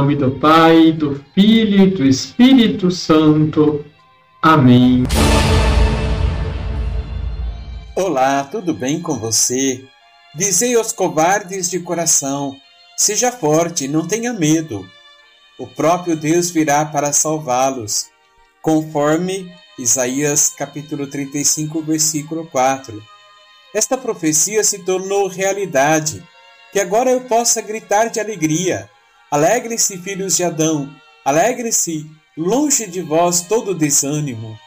nome do Pai, do Filho e do Espírito Santo. Amém. Olá, tudo bem com você? Dizei aos covardes de coração: seja forte, não tenha medo. O próprio Deus virá para salvá-los, conforme Isaías capítulo 35, versículo 4. Esta profecia se tornou realidade, que agora eu possa gritar de alegria. Alegre-se, filhos de Adão, alegre-se, longe de vós todo desânimo.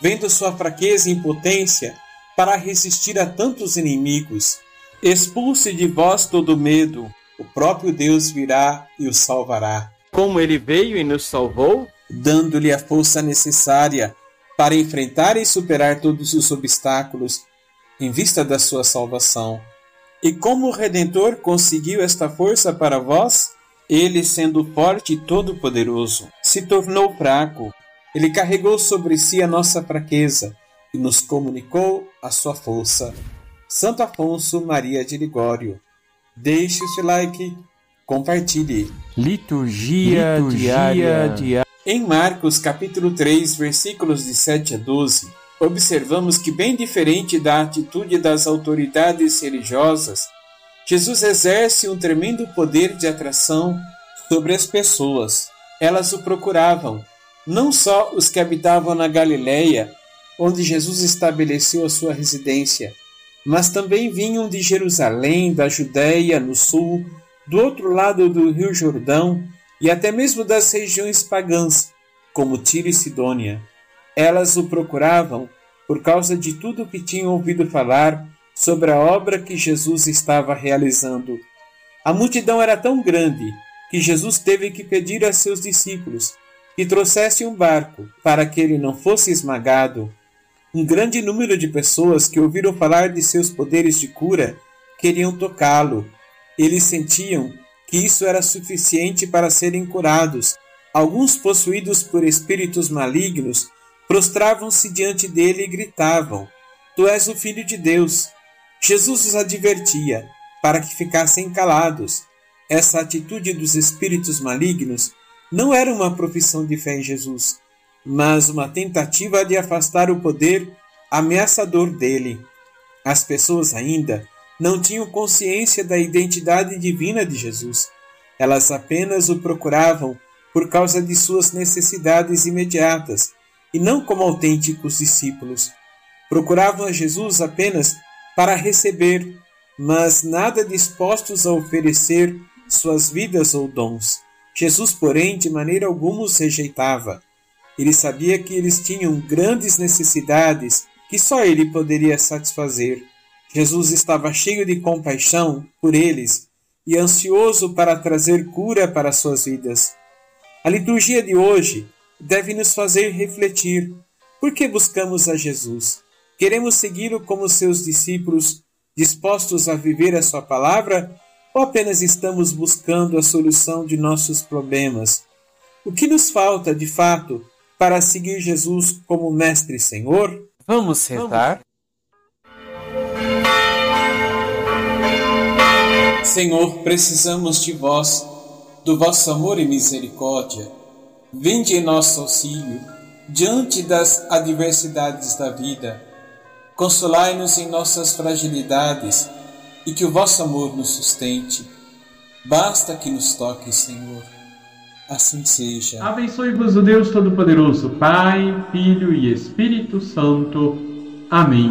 Vendo sua fraqueza e impotência para resistir a tantos inimigos, expulse de vós todo medo, o próprio Deus virá e o salvará. Como ele veio e nos salvou, dando-lhe a força necessária para enfrentar e superar todos os obstáculos em vista da sua salvação. E como o Redentor conseguiu esta força para vós? Ele, sendo forte e todo-poderoso, se tornou fraco. Ele carregou sobre si a nossa fraqueza e nos comunicou a sua força. Santo Afonso Maria de Ligório. Deixe o seu like, compartilhe. Liturgia, Liturgia diária. Em Marcos capítulo 3, versículos de 7 a 12, observamos que, bem diferente da atitude das autoridades religiosas, Jesus exerce um tremendo poder de atração sobre as pessoas. Elas o procuravam, não só os que habitavam na Galiléia, onde Jesus estabeleceu a sua residência, mas também vinham de Jerusalém, da Judéia, no sul, do outro lado do Rio Jordão e até mesmo das regiões pagãs, como Tiro e Sidônia. Elas o procuravam por causa de tudo que tinham ouvido falar sobre a obra que Jesus estava realizando. A multidão era tão grande que Jesus teve que pedir a seus discípulos que trouxessem um barco para que ele não fosse esmagado. Um grande número de pessoas que ouviram falar de seus poderes de cura queriam tocá-lo. Eles sentiam que isso era suficiente para serem curados. Alguns, possuídos por espíritos malignos, prostravam-se diante dele e gritavam: Tu és o Filho de Deus. Jesus os advertia para que ficassem calados. Essa atitude dos espíritos malignos não era uma profissão de fé em Jesus, mas uma tentativa de afastar o poder ameaçador dele. As pessoas ainda não tinham consciência da identidade divina de Jesus. Elas apenas o procuravam por causa de suas necessidades imediatas e não como autênticos discípulos. Procuravam a Jesus apenas para receber, mas nada dispostos a oferecer suas vidas ou dons. Jesus, porém, de maneira alguma os rejeitava. Ele sabia que eles tinham grandes necessidades que só ele poderia satisfazer. Jesus estava cheio de compaixão por eles e ansioso para trazer cura para suas vidas. A liturgia de hoje deve nos fazer refletir por que buscamos a Jesus. Queremos segui-lo como seus discípulos, dispostos a viver a sua palavra, ou apenas estamos buscando a solução de nossos problemas? O que nos falta, de fato, para seguir Jesus como Mestre e Senhor? Vamos rezar. Senhor, precisamos de vós, do vosso amor e misericórdia. Vinde em nosso auxílio diante das adversidades da vida. Consolai-nos em nossas fragilidades e que o vosso amor nos sustente. Basta que nos toque, Senhor. Assim seja. Abençoe-vos o Deus Todo-Poderoso, Pai, Filho e Espírito Santo. Amém.